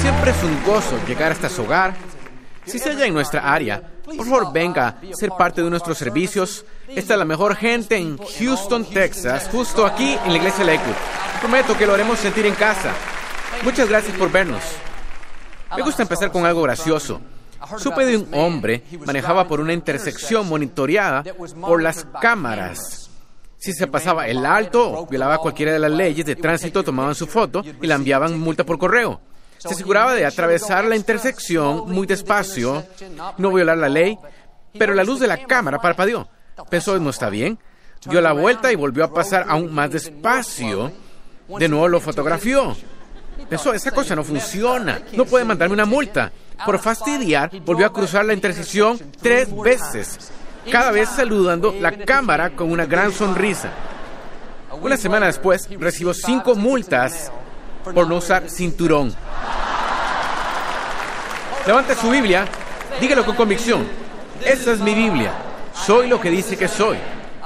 Siempre es un gozo llegar hasta su hogar. Si se halla en nuestra área, por favor venga a ser parte de nuestros servicios. Esta es la mejor gente en Houston, Texas, justo aquí en la iglesia Lakewood. Prometo que lo haremos sentir en casa. Muchas gracias por vernos. Me gusta empezar con algo gracioso. Supe de un hombre manejaba por una intersección monitoreada por las cámaras. Si se pasaba el alto o violaba cualquiera de las leyes de tránsito, tomaban su foto y la enviaban multa por correo. Se aseguraba de atravesar la intersección muy despacio, no violar la ley, pero la luz de la cámara parpadeó. Pensó, no está bien. Dio la vuelta y volvió a pasar aún más despacio. De nuevo lo fotografió. Pensó, esa cosa no funciona. No puede mandarme una multa. Por fastidiar, volvió a cruzar la intersección tres veces, cada vez saludando la cámara con una gran sonrisa. Una semana después, recibió cinco multas por no usar cinturón. Levante su Biblia, dígalo con convicción. Esta es mi Biblia. Soy lo que dice que soy.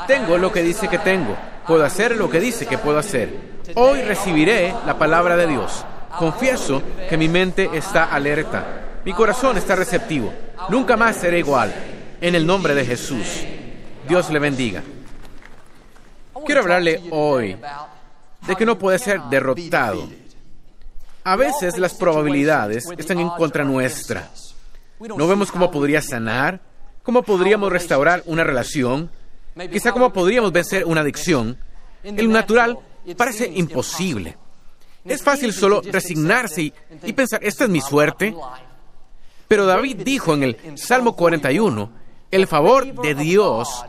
Tengo lo que dice que tengo. Puedo hacer lo que dice que puedo hacer. Hoy recibiré la palabra de Dios. Confieso que mi mente está alerta. Mi corazón está receptivo. Nunca más seré igual. En el nombre de Jesús. Dios le bendiga. Quiero hablarle hoy de que no puede ser derrotado. A veces las probabilidades están en contra nuestra. No vemos cómo podría sanar, cómo podríamos restaurar una relación, quizá cómo podríamos vencer una adicción. En lo natural parece imposible. Es fácil solo resignarse y, y pensar, esta es mi suerte. Pero David dijo en el Salmo 41, el favor de Dios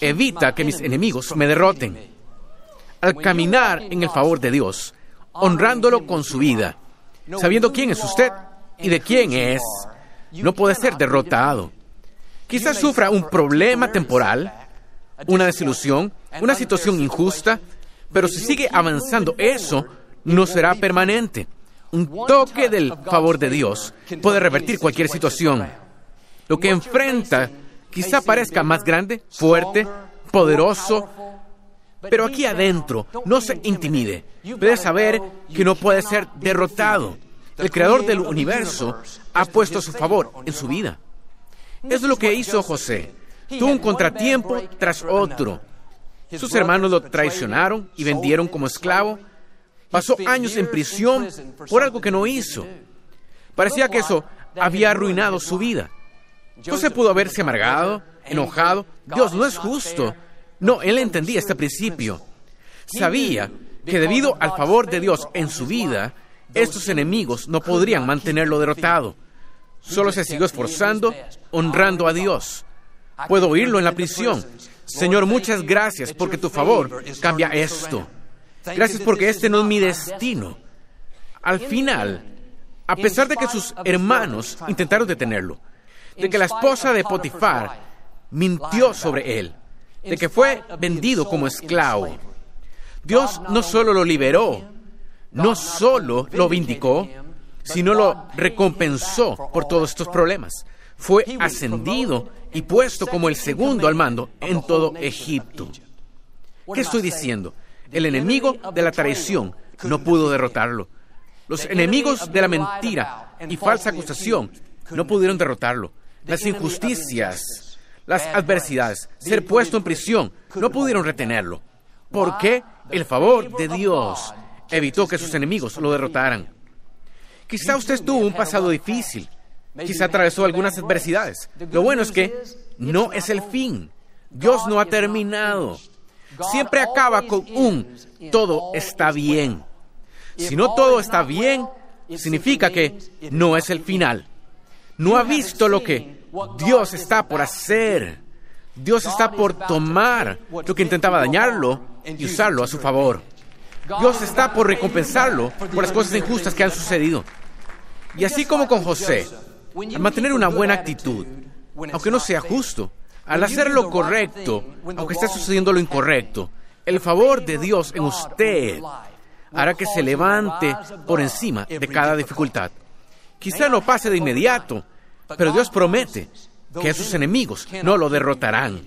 evita que mis enemigos me derroten. Al caminar en el favor de Dios, honrándolo con su vida, sabiendo quién es usted y de quién es, no puede ser derrotado. Quizás sufra un problema temporal, una desilusión, una situación injusta, pero si sigue avanzando, eso no será permanente. Un toque del favor de Dios puede revertir cualquier situación. Lo que enfrenta quizá parezca más grande, fuerte, poderoso, pero aquí adentro no se intimide. Puede saber que no puede ser derrotado. El creador del universo ha puesto su favor en su vida. Es lo que hizo José. Tuvo un contratiempo tras otro. Sus hermanos lo traicionaron y vendieron como esclavo. Pasó años en prisión por algo que no hizo. Parecía que eso había arruinado su vida. José pudo haberse amargado, enojado. Dios no es justo. No, él entendía este principio. Sabía que debido al favor de Dios en su vida, estos enemigos no podrían mantenerlo derrotado. Solo se siguió esforzando, honrando a Dios. Puedo oírlo en la prisión. Señor, muchas gracias porque tu favor cambia esto. Gracias porque este no es mi destino. Al final, a pesar de que sus hermanos intentaron detenerlo, de que la esposa de Potifar mintió sobre él, de que fue vendido como esclavo, Dios no solo lo liberó, no solo lo vindicó, sino lo recompensó por todos estos problemas. Fue ascendido y puesto como el segundo al mando en todo Egipto. ¿Qué estoy diciendo? El enemigo de la traición no pudo derrotarlo. Los enemigos de la mentira y falsa acusación no pudieron derrotarlo. Las injusticias, las adversidades, ser puesto en prisión, no pudieron retenerlo. ¿Por qué? El favor de Dios evitó que sus enemigos lo derrotaran. Quizá usted tuvo un pasado difícil, quizá atravesó algunas adversidades. Lo bueno es que no es el fin. Dios no ha terminado. Siempre acaba con un todo está bien. Si no todo está bien, significa que no es el final. No ha visto lo que Dios está por hacer. Dios está por tomar lo que intentaba dañarlo y usarlo a su favor. Dios está por recompensarlo por las cosas injustas que han sucedido. Y así como con José, al mantener una buena actitud, aunque no sea justo, al hacer lo correcto, aunque esté sucediendo lo incorrecto, el favor de Dios en usted hará que se levante por encima de cada dificultad. Quizá no pase de inmediato, pero Dios promete que sus enemigos no lo derrotarán.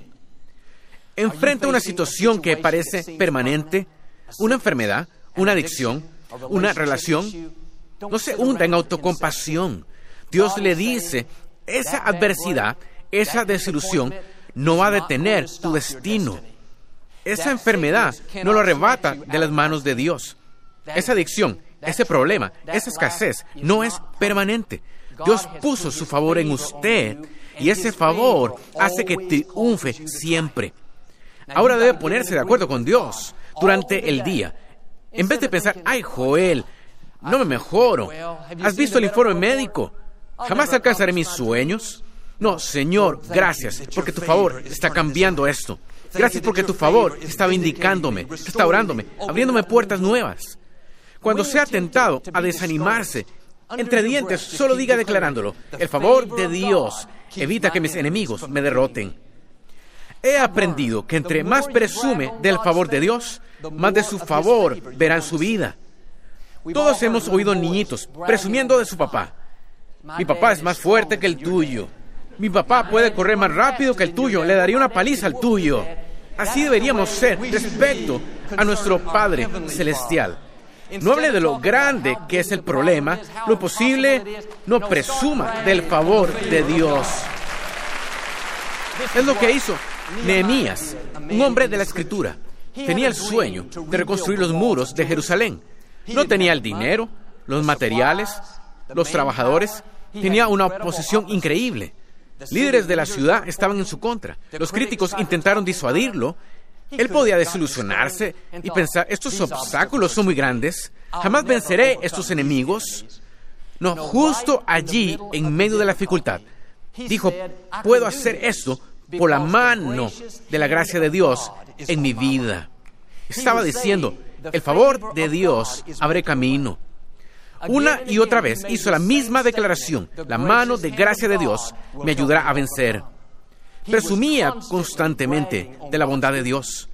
Enfrenta una situación que parece permanente, una enfermedad, una adicción, una relación. No se hunda en autocompasión. Dios le dice, esa adversidad, esa desilusión, no va a detener tu destino. Esa enfermedad no lo arrebata de las manos de Dios. Esa adicción, ese problema, esa escasez no es permanente. Dios puso su favor en usted y ese favor hace que triunfe siempre. Ahora debe ponerse de acuerdo con Dios durante el día. En vez de pensar, ay Joel, no me mejoro. ¿Has visto el informe médico? ¿Jamás alcanzaré mis sueños? No, Señor, gracias, porque tu favor está cambiando esto. Gracias porque tu favor está vindicándome, restaurándome, abriéndome puertas nuevas. Cuando sea tentado a desanimarse, entre dientes, solo diga declarándolo, el favor de Dios evita que mis enemigos me derroten. He aprendido que entre más presume del favor de Dios, más de su favor verá en su vida. Todos hemos oído niñitos presumiendo de su papá. Mi papá es más fuerte que el tuyo. Mi papá puede correr más rápido que el tuyo. Le daría una paliza al tuyo. Así deberíamos ser respecto a nuestro Padre Celestial. No hable de lo grande que es el problema, lo posible, no presuma del favor de Dios. Es lo que hizo Nehemías, un hombre de la escritura. Tenía el sueño de reconstruir los muros de Jerusalén. No tenía el dinero, los materiales, los trabajadores. Tenía una oposición increíble. Líderes de la ciudad estaban en su contra. Los críticos intentaron disuadirlo. Él podía desilusionarse y pensar, estos obstáculos son muy grandes. Jamás venceré estos enemigos. No, justo allí, en medio de la dificultad, dijo, puedo hacer esto por la mano de la gracia de Dios en mi vida. Estaba diciendo, el favor de Dios abre camino. Una y otra vez hizo la misma declaración, la mano de gracia de Dios me ayudará a vencer. Presumía constantemente de la bondad de Dios.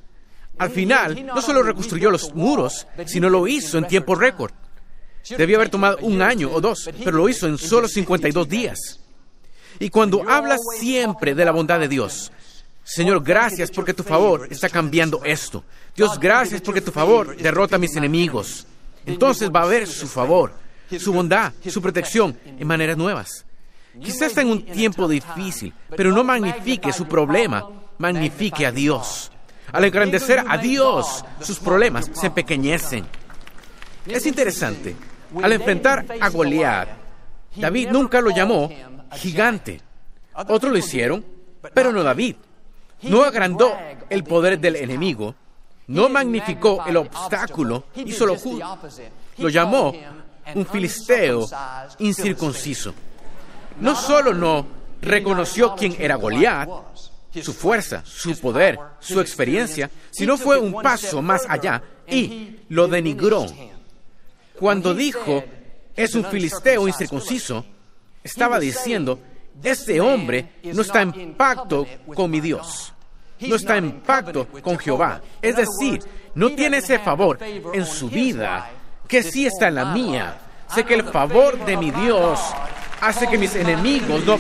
Al final, no solo reconstruyó los muros, sino lo hizo en tiempo récord. Debió haber tomado un año o dos, pero lo hizo en solo 52 días. Y cuando hablas siempre de la bondad de Dios, Señor, gracias porque tu favor está cambiando esto. Dios, gracias porque tu favor derrota a mis enemigos. Entonces va a haber su favor, su bondad, su protección en maneras nuevas. Quizás está en un tiempo difícil, pero no magnifique su problema, magnifique a Dios. Al engrandecer a Dios, sus problemas se empequeñecen. Es interesante, al enfrentar a Goliat, David nunca lo llamó gigante. Otros lo hicieron, pero no David no agrandó el poder del enemigo, no magnificó el obstáculo, hizo lo justo. Lo llamó un filisteo incircunciso. No solo no reconoció quién era Goliat, su fuerza, su poder, su experiencia, sino fue un paso más allá y lo denigró. Cuando dijo, es un filisteo incircunciso, estaba diciendo, este hombre no está en pacto con mi Dios. No está en pacto con Jehová. Es decir, no tiene ese favor en su vida que sí está en la mía. Sé que el favor de mi Dios hace que mis enemigos no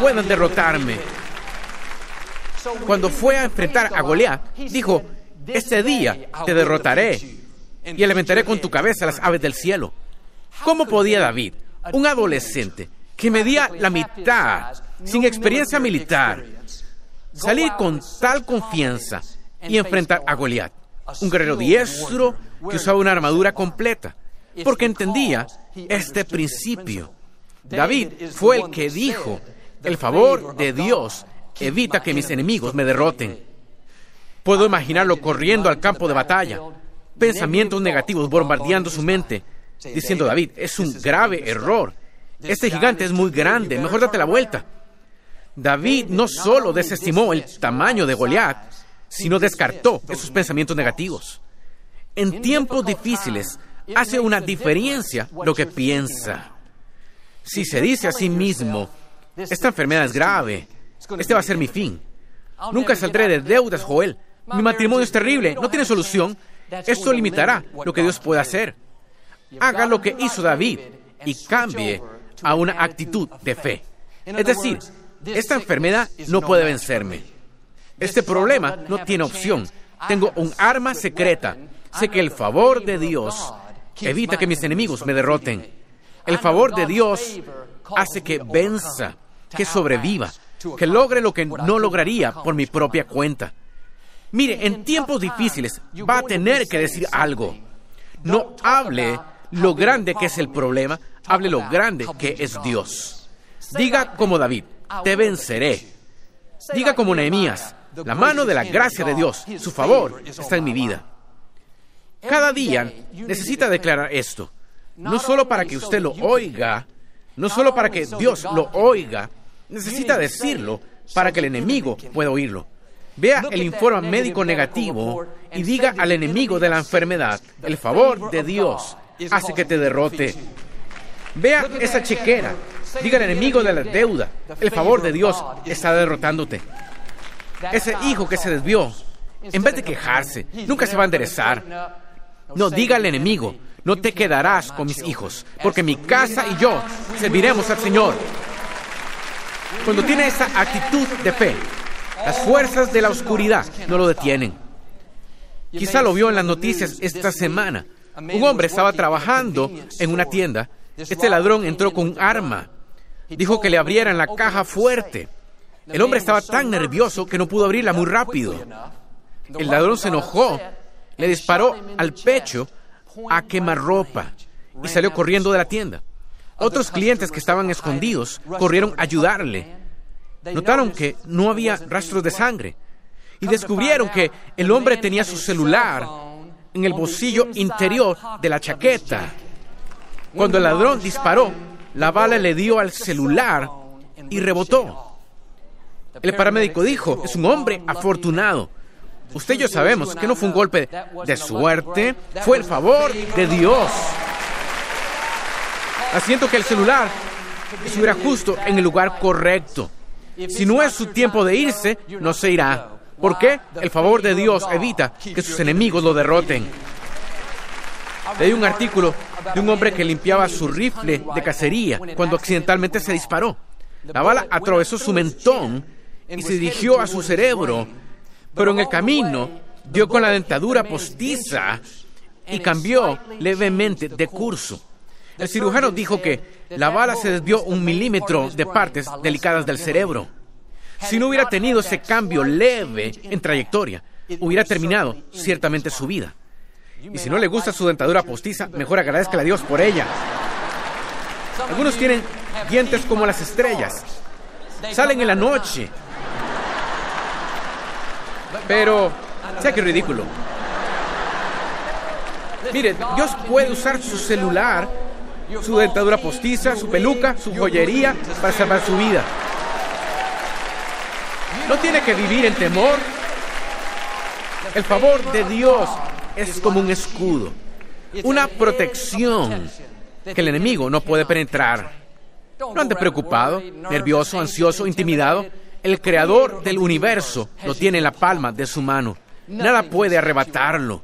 puedan derrotarme. Cuando fue a enfrentar a Goliat, dijo, este día te derrotaré y alimentaré con tu cabeza las aves del cielo. ¿Cómo podía David, un adolescente, que medía la mitad, sin experiencia militar, salir con tal confianza y enfrentar a Goliat, un guerrero diestro que usaba una armadura completa, porque entendía este principio. David fue el que dijo, el favor de Dios evita que mis enemigos me derroten. Puedo imaginarlo corriendo al campo de batalla, pensamientos negativos bombardeando su mente, diciendo, David, es un grave error este gigante es muy grande, mejor date la vuelta. David no solo desestimó el tamaño de Goliat, sino descartó esos pensamientos negativos. En tiempos difíciles hace una diferencia lo que piensa. Si se dice a sí mismo, esta enfermedad es grave, este va a ser mi fin. Nunca saldré de deudas, Joel. Mi matrimonio es terrible, no tiene solución. Esto limitará lo que Dios puede hacer. Haga lo que hizo David y cambie a una actitud de fe. Es decir, esta enfermedad no puede vencerme. Este problema no tiene opción. Tengo un arma secreta. Sé que el favor de Dios evita que mis enemigos me derroten. El favor de Dios hace que venza, que sobreviva, que logre lo que no lograría por mi propia cuenta. Mire, en tiempos difíciles va a tener que decir algo. No hable lo grande que es el problema, hable lo grande que es Dios. Diga como David, te venceré. Diga como Nehemías, la mano de la gracia de Dios, su favor está en mi vida. Cada día necesita declarar esto, no solo para que usted lo oiga, no solo para que Dios lo oiga, necesita decirlo para que el enemigo pueda oírlo. Vea el informe médico negativo y diga al enemigo de la enfermedad, el favor de Dios hace que te derrote. Vea esa chequera, diga al enemigo de la deuda, el favor de Dios está derrotándote. Ese hijo que se desvió, en vez de quejarse, nunca se va a enderezar. No, diga al enemigo, no te quedarás con mis hijos, porque mi casa y yo serviremos al Señor. Cuando tiene esa actitud de fe, las fuerzas de la oscuridad no lo detienen. Quizá lo vio en las noticias esta semana. Un hombre estaba trabajando en una tienda. Este ladrón entró con un arma. Dijo que le abrieran la caja fuerte. El hombre estaba tan nervioso que no pudo abrirla muy rápido. El ladrón se enojó, le disparó al pecho a quemarropa y salió corriendo de la tienda. Otros clientes que estaban escondidos corrieron a ayudarle Notaron que no había rastros de sangre y descubrieron que el hombre tenía su celular en el bolsillo interior de la chaqueta. Cuando el ladrón disparó, la bala le dio al celular y rebotó. El paramédico dijo, es un hombre afortunado. Usted y yo sabemos que no fue un golpe de suerte, fue el favor de Dios. Haciendo que el celular estuviera justo en el lugar correcto. Si no es su tiempo de irse, no se irá. ¿Por qué? El favor de Dios evita que sus enemigos lo derroten. Leí un artículo de un hombre que limpiaba su rifle de cacería cuando accidentalmente se disparó. La bala atravesó su mentón y se dirigió a su cerebro, pero en el camino dio con la dentadura postiza y cambió levemente de curso. El cirujano dijo que la bala se desvió un milímetro de partes delicadas del cerebro. Si no hubiera tenido ese cambio leve en trayectoria, hubiera terminado ciertamente su vida. Y si no le gusta su dentadura postiza, mejor agradezca a Dios por ella. Algunos tienen dientes como las estrellas. Salen en la noche. Pero, sea que ridículo. Mire, Dios puede usar su celular su dentadura postiza, su peluca, su joyería para salvar su vida. No tiene que vivir en temor. El favor de Dios es como un escudo, una protección que el enemigo no puede penetrar. No ande preocupado, nervioso, ansioso, intimidado. El creador del universo lo tiene en la palma de su mano. Nada puede arrebatarlo.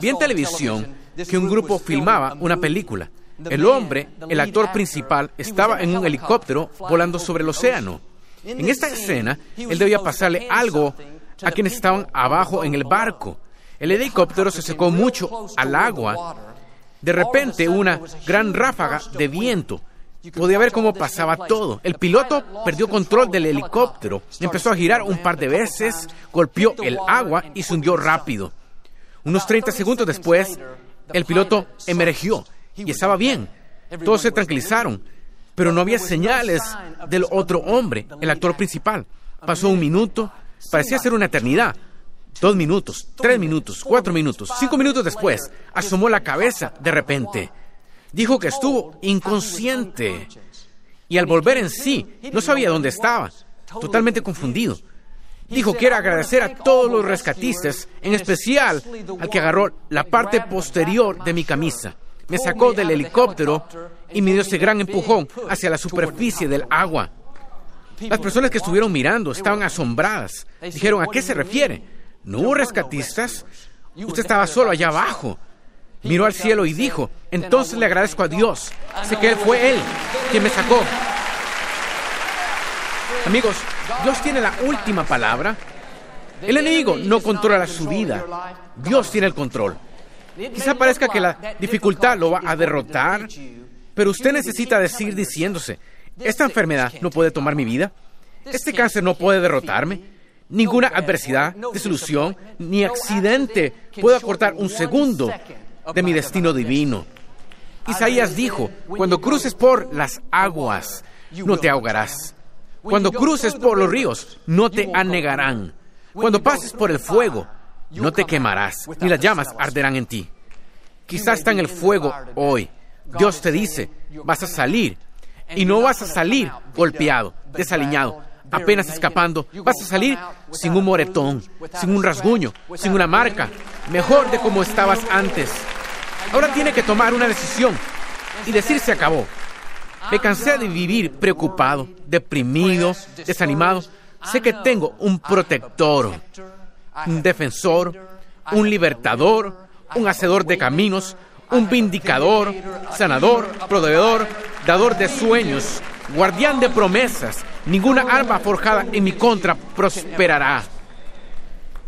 Vi en televisión que un grupo filmaba una película el hombre, el actor principal, estaba en un helicóptero volando sobre el océano. En esta escena, él debía pasarle algo a quienes estaban abajo en el barco. El helicóptero se secó mucho al agua. De repente, una gran ráfaga de viento. Podía ver cómo pasaba todo. El piloto perdió control del helicóptero, empezó a girar un par de veces, golpeó el agua y se hundió rápido. Unos 30 segundos después, el piloto emergió y estaba bien. Todos se tranquilizaron, pero no había señales del otro hombre, el actor principal. Pasó un minuto, parecía ser una eternidad. Dos minutos, tres minutos, cuatro minutos, cinco minutos después, asomó la cabeza de repente. Dijo que estuvo inconsciente. Y al volver en sí, no sabía dónde estaba, totalmente confundido. Dijo, quiero agradecer a todos los rescatistas, en especial al que agarró la parte posterior de mi camisa me sacó del helicóptero y me dio ese gran empujón hacia la superficie del agua. Las personas que estuvieron mirando estaban asombradas. Dijeron, ¿a qué se refiere? ¿No hubo rescatistas? Usted estaba solo allá abajo. Miró al cielo y dijo, entonces le agradezco a Dios. Sé que fue Él quien me sacó. Amigos, Dios tiene la última palabra. El enemigo no controla su vida. Dios tiene el control. Quizá parezca que la dificultad lo va a derrotar, Pero usted necesita decir diciéndose, esta enfermedad no puede tomar mi vida, este cáncer no puede derrotarme, ninguna adversidad, desilusión, ni accidente puede acortar un segundo de mi destino divino. Isaías dijo, cuando cruces por las aguas, no te ahogarás. Cuando cruces por los ríos, no te anegarán. Cuando pases por el fuego, no te quemarás, ni las llamas arderán en ti. Quizás está en el fuego hoy. Dios te dice, vas a salir y no vas a salir golpeado, desaliñado, apenas escapando. Vas a salir sin un moretón, sin un rasguño, sin una marca, mejor de como estabas antes. Ahora tiene que tomar una decisión y decir se acabó. Me cansé de vivir preocupado, deprimido, desanimado. Sé que tengo un protector, un defensor, un libertador, un hacedor de caminos, un vindicador, sanador, proveedor, dador de sueños, guardián de promesas. Ninguna arma forjada en mi contra prosperará.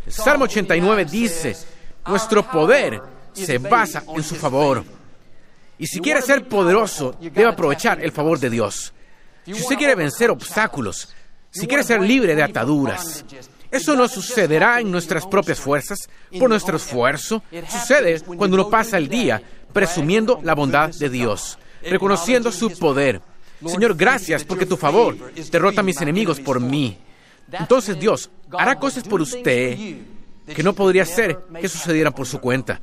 El Salmo 89 dice, nuestro poder se basa en su favor. Y si quiere ser poderoso, debe aprovechar el favor de Dios. Si usted quiere vencer obstáculos, si quiere ser libre de ataduras, eso no sucederá en nuestras propias fuerzas, por nuestro esfuerzo. Sucede cuando uno pasa el día presumiendo la bondad de Dios, reconociendo su poder. Señor, gracias porque tu favor derrota a mis enemigos por mí. Entonces Dios hará cosas por usted que no podría ser que sucedieran por su cuenta.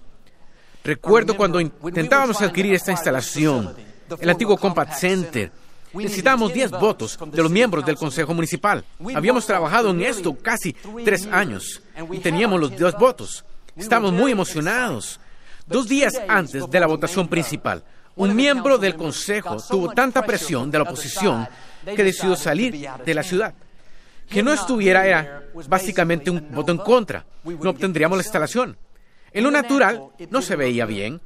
Recuerdo cuando intentábamos adquirir esta instalación, el antiguo Compact Center. Necesitábamos 10 votos de los miembros del Consejo Municipal. Habíamos trabajado en esto casi tres años y teníamos los 10 votos. Estamos muy emocionados. Dos días antes de la votación principal, un miembro del Consejo tuvo tanta presión de la oposición que decidió salir de la ciudad. Que no estuviera era básicamente un voto en contra. No obtendríamos la instalación. En lo natural no se veía bien.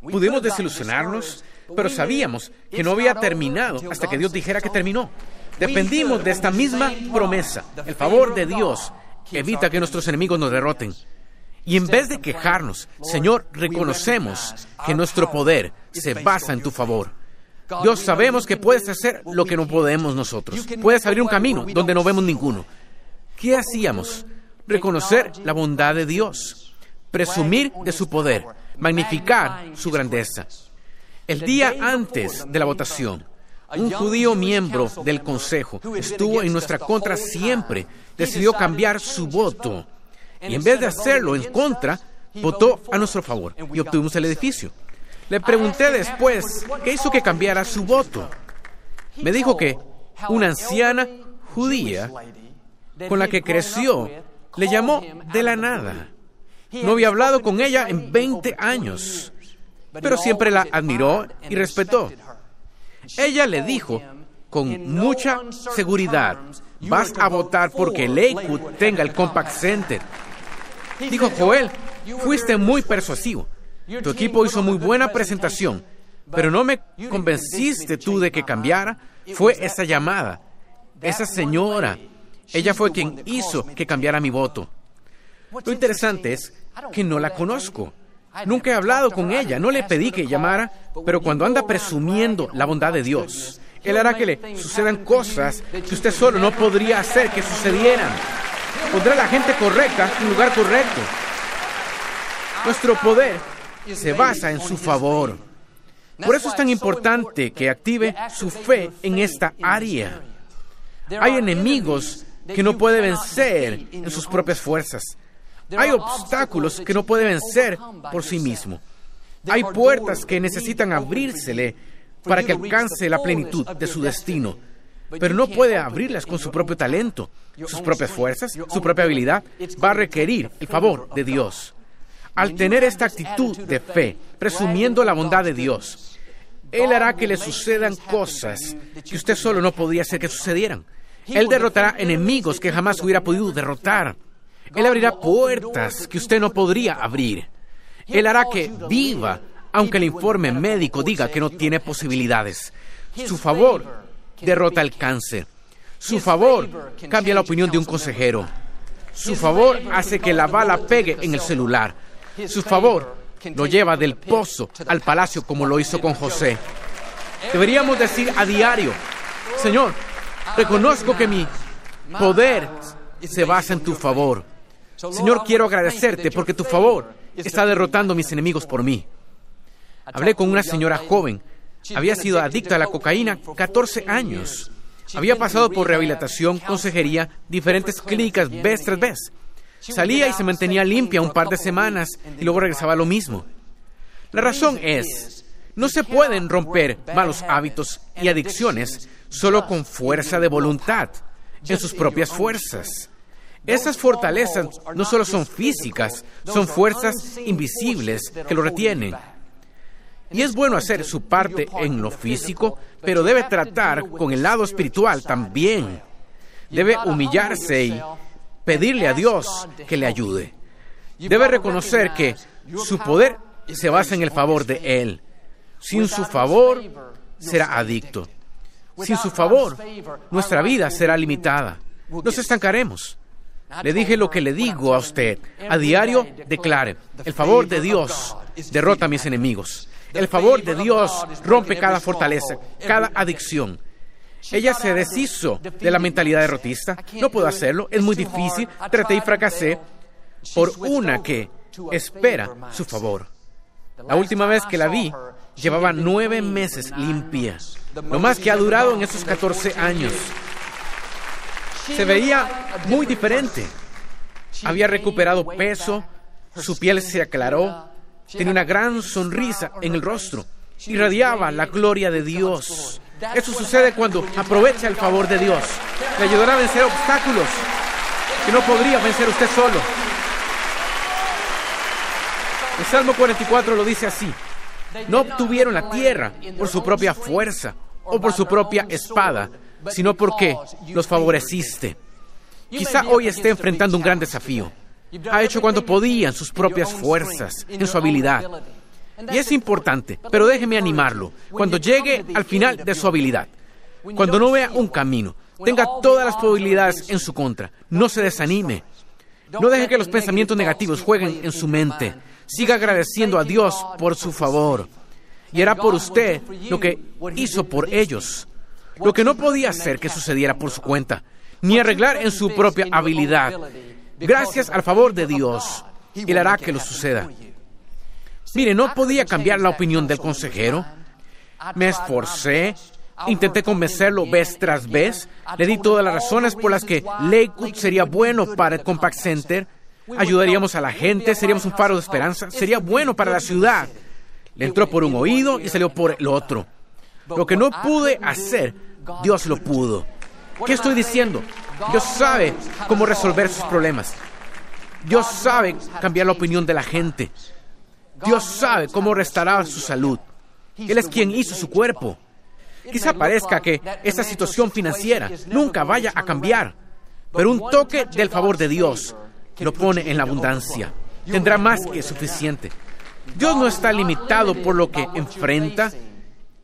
Pudimos desilusionarnos, pero sabíamos que no había terminado hasta que Dios dijera que terminó. Dependimos de esta misma promesa. El favor de Dios evita que nuestros enemigos nos derroten. Y en vez de quejarnos, Señor, reconocemos que nuestro poder se basa en tu favor. Dios, sabemos que puedes hacer lo que no podemos nosotros. Puedes abrir un camino donde no vemos ninguno. ¿Qué hacíamos? Reconocer la bondad de Dios presumir de su poder, magnificar su grandeza. El día antes de la votación, un judío miembro del Consejo estuvo en nuestra contra siempre, decidió cambiar su voto y en vez de hacerlo en contra, votó a nuestro favor y obtuvimos el edificio. Le pregunté después qué hizo que cambiara su voto. Me dijo que una anciana judía con la que creció le llamó de la nada no había hablado con ella en 20 años, pero siempre la admiró y respetó. Ella le dijo con mucha seguridad, vas a votar porque Lakewood tenga el Compact Center. Dijo Joel, fuiste muy persuasivo. Tu equipo hizo muy buena presentación, pero no me convenciste tú de que cambiara. Fue esa llamada, esa señora. Ella fue quien hizo que cambiara mi voto. Lo interesante es que no la conozco. Nunca he hablado con ella, no le pedí que llamara, pero cuando anda presumiendo la bondad de Dios, Él hará que le sucedan cosas que usted solo no podría hacer que sucedieran. Pondrá a la gente correcta en lugar correcto. Nuestro poder se basa en su favor. Por eso es tan importante que active su fe en esta área. Hay enemigos que no puede vencer en sus propias fuerzas. Hay obstáculos que no puede vencer por sí mismo. Hay puertas que necesitan abrírsele para que alcance la plenitud de su destino. Pero no puede abrirlas con su propio talento, sus propias fuerzas, su propia habilidad. Va a requerir el favor de Dios. Al tener esta actitud de fe, presumiendo la bondad de Dios, Él hará que le sucedan cosas que usted solo no podía hacer que sucedieran. Él derrotará enemigos que jamás hubiera podido derrotar. Él abrirá puertas que usted no podría abrir. Él hará que viva, aunque el informe médico diga que no tiene posibilidades. Su favor derrota el cáncer. Su favor cambia la opinión de un consejero. Su favor hace que la bala pegue en el celular. Su favor lo lleva del pozo al palacio como lo hizo con José. Deberíamos decir a diario, Señor, reconozco que mi poder se basa en tu favor. Señor, quiero agradecerte porque tu favor está derrotando a mis enemigos por mí. Hablé con una señora joven. Había sido adicta a la cocaína 14 años. Había pasado por rehabilitación, consejería, diferentes clínicas vez tras vez. Salía y se mantenía limpia un par de semanas y luego regresaba a lo mismo. La razón es, no se pueden romper malos hábitos y adicciones solo con fuerza de voluntad, en sus propias fuerzas. Esas fortalezas no solo son físicas, son fuerzas invisibles que lo retienen. Y es bueno hacer su parte en lo físico, pero debe tratar con el lado espiritual también. Debe humillarse y pedirle a Dios que le ayude. Debe reconocer que su poder se basa en el favor de Él. Sin su favor, será adicto. Sin su favor, nuestra vida será limitada. Nos estancaremos. Le dije lo que le digo a usted. A diario, declare, el favor de Dios derrota a mis enemigos. El favor de Dios rompe cada fortaleza, cada adicción. Ella se deshizo de la mentalidad derrotista. No puedo hacerlo, es muy difícil. Traté y fracasé por una que espera su favor. La última vez que la vi, llevaba nueve meses limpia, lo más que ha durado en esos 14 años. Se veía muy diferente. Había recuperado peso, su piel se aclaró, tenía una gran sonrisa en el rostro, irradiaba la gloria de Dios. Eso sucede cuando aprovecha el favor de Dios. Le ayudará a vencer obstáculos que no podría vencer usted solo. El Salmo 44 lo dice así. No obtuvieron la tierra por su propia fuerza o por su propia espada, sino porque los favoreciste. Quizá hoy esté enfrentando un gran desafío. Ha hecho cuanto podía en sus propias fuerzas, en su habilidad. Y es importante, pero déjeme animarlo. Cuando llegue al final de su habilidad, cuando no vea un camino, tenga todas las probabilidades en su contra, no se desanime. No deje que los pensamientos negativos jueguen en su mente. Siga agradeciendo a Dios por su favor. Y hará por usted lo que hizo por ellos. Lo que no podía hacer que sucediera por su cuenta, ni arreglar en su propia habilidad. Gracias al favor de Dios, Él hará que lo suceda. Mire, no podía cambiar la opinión del consejero. Me esforcé, intenté convencerlo vez tras vez, le di todas las razones por las que Lakewood sería bueno para el Compact Center, ayudaríamos a la gente, seríamos un faro de esperanza, sería bueno para la ciudad. Le entró por un oído y salió por el otro. Lo que no pude hacer, Dios lo pudo. ¿Qué estoy diciendo? Dios sabe cómo resolver sus problemas. Dios sabe cambiar la opinión de la gente. Dios sabe cómo restaurar su salud. Él es quien hizo su cuerpo. Quizá parezca que esta situación financiera nunca vaya a cambiar, pero un toque del favor de Dios lo pone en la abundancia. Tendrá más que suficiente. Dios no está limitado por lo que enfrenta,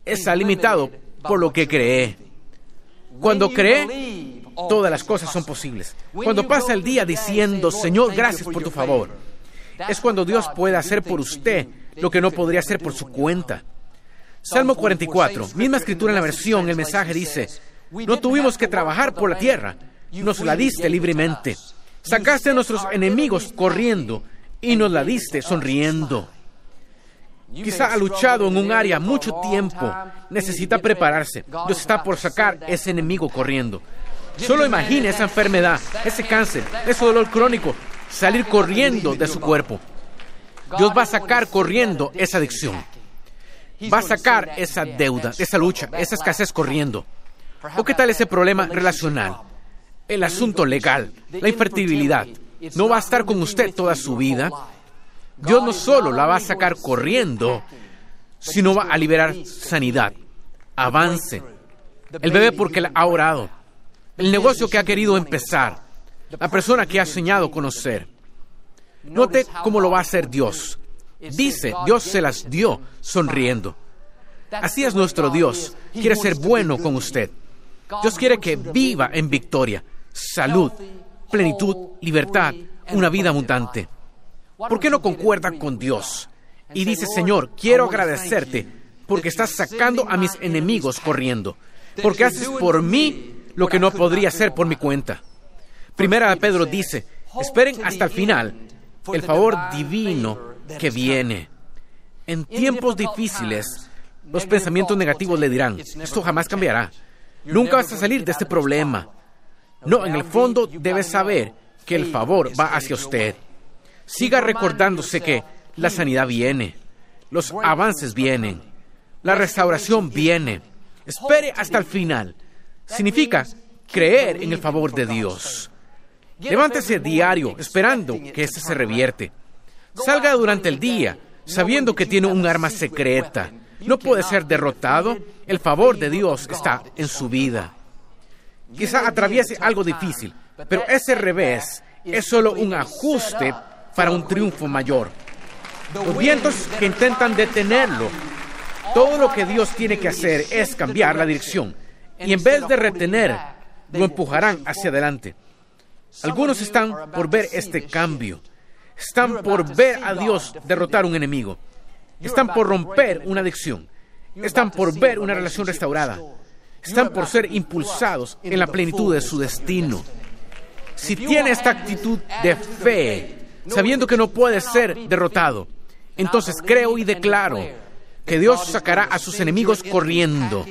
está limitado por lo que cree. Cuando cree, todas las cosas son posibles. Cuando pasa el día diciendo, Señor, gracias por tu favor, es cuando Dios puede hacer por usted lo que no podría hacer por su cuenta. Salmo 44, misma escritura en la versión, el mensaje dice, no tuvimos que trabajar por la tierra, nos la diste libremente. Sacaste a nuestros enemigos corriendo y nos la diste sonriendo. Quizá ha luchado en un área mucho tiempo, necesita prepararse. Dios está por sacar ese enemigo corriendo. Solo imagine esa enfermedad, ese cáncer, ese dolor crónico, salir corriendo de su cuerpo. Dios va a sacar corriendo esa adicción. Va a sacar esa deuda, esa lucha, esa escasez corriendo. ¿O qué tal ese problema relacional? El asunto legal, la infertilidad. No va a estar con usted toda su vida. Dios no solo la va a sacar corriendo, sino va a liberar sanidad, avance. El bebé porque la ha orado. El negocio que ha querido empezar la persona que ha soñado conocer. Note cómo lo va a hacer Dios. Dice, Dios se las dio sonriendo. Así es nuestro Dios. Quiere ser bueno con usted. Dios quiere que viva en victoria, salud, plenitud, libertad, una vida abundante. ¿Por qué no concuerda con Dios? Y dice, Señor, quiero agradecerte porque estás sacando a mis enemigos corriendo, porque haces por mí lo que no podría hacer por mi cuenta. Primera Pedro dice, esperen hasta el final el favor divino que viene. En tiempos difíciles, los pensamientos negativos le dirán, esto jamás cambiará. Nunca vas a salir de este problema. No, en el fondo debes saber que el favor va hacia usted. Siga recordándose que la sanidad viene, los avances vienen, la restauración viene. Espere hasta el final. Significa creer en el favor de Dios. Levántese diario esperando que éste se revierte. Salga durante el día sabiendo que tiene un arma secreta. No puede ser derrotado. El favor de Dios está en su vida. Quizá atraviese algo difícil, pero ese revés es solo un ajuste para un triunfo mayor. Los vientos que intentan detenerlo, todo lo que Dios tiene que hacer es cambiar la dirección y en vez de retener, lo empujarán hacia adelante. Algunos están por ver este cambio. Están por ver a Dios derrotar un enemigo. Están por romper una adicción. Están por ver una relación restaurada. Están por ser impulsados en la plenitud de su destino. Si tiene esta actitud de fe, sabiendo que no puede ser derrotado, entonces creo y declaro que Dios sacará a sus enemigos corriendo.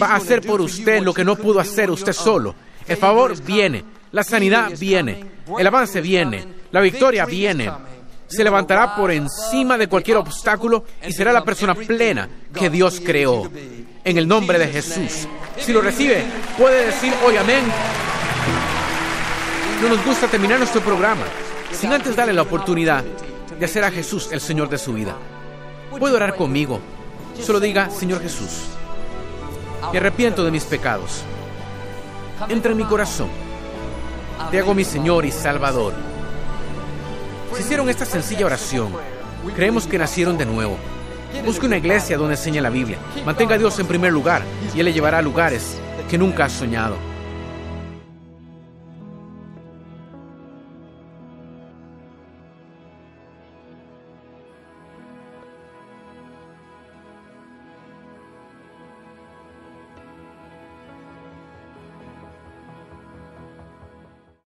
Va a hacer por usted lo que no pudo hacer usted solo. El favor viene, la sanidad viene, el avance viene, la victoria viene. Se levantará por encima de cualquier obstáculo y será la persona plena que Dios creó. En el nombre de Jesús. Si lo recibe, puede decir hoy amén. No nos gusta terminar nuestro programa sin antes darle la oportunidad de hacer a Jesús el Señor de su vida. Puede orar conmigo. Solo diga, Señor Jesús, me arrepiento de mis pecados. Entra en mi corazón. Te hago mi Señor y Salvador. Si hicieron esta sencilla oración, creemos que nacieron de nuevo. Busque una iglesia donde enseñe la Biblia. Mantenga a Dios en primer lugar y Él le llevará a lugares que nunca has soñado.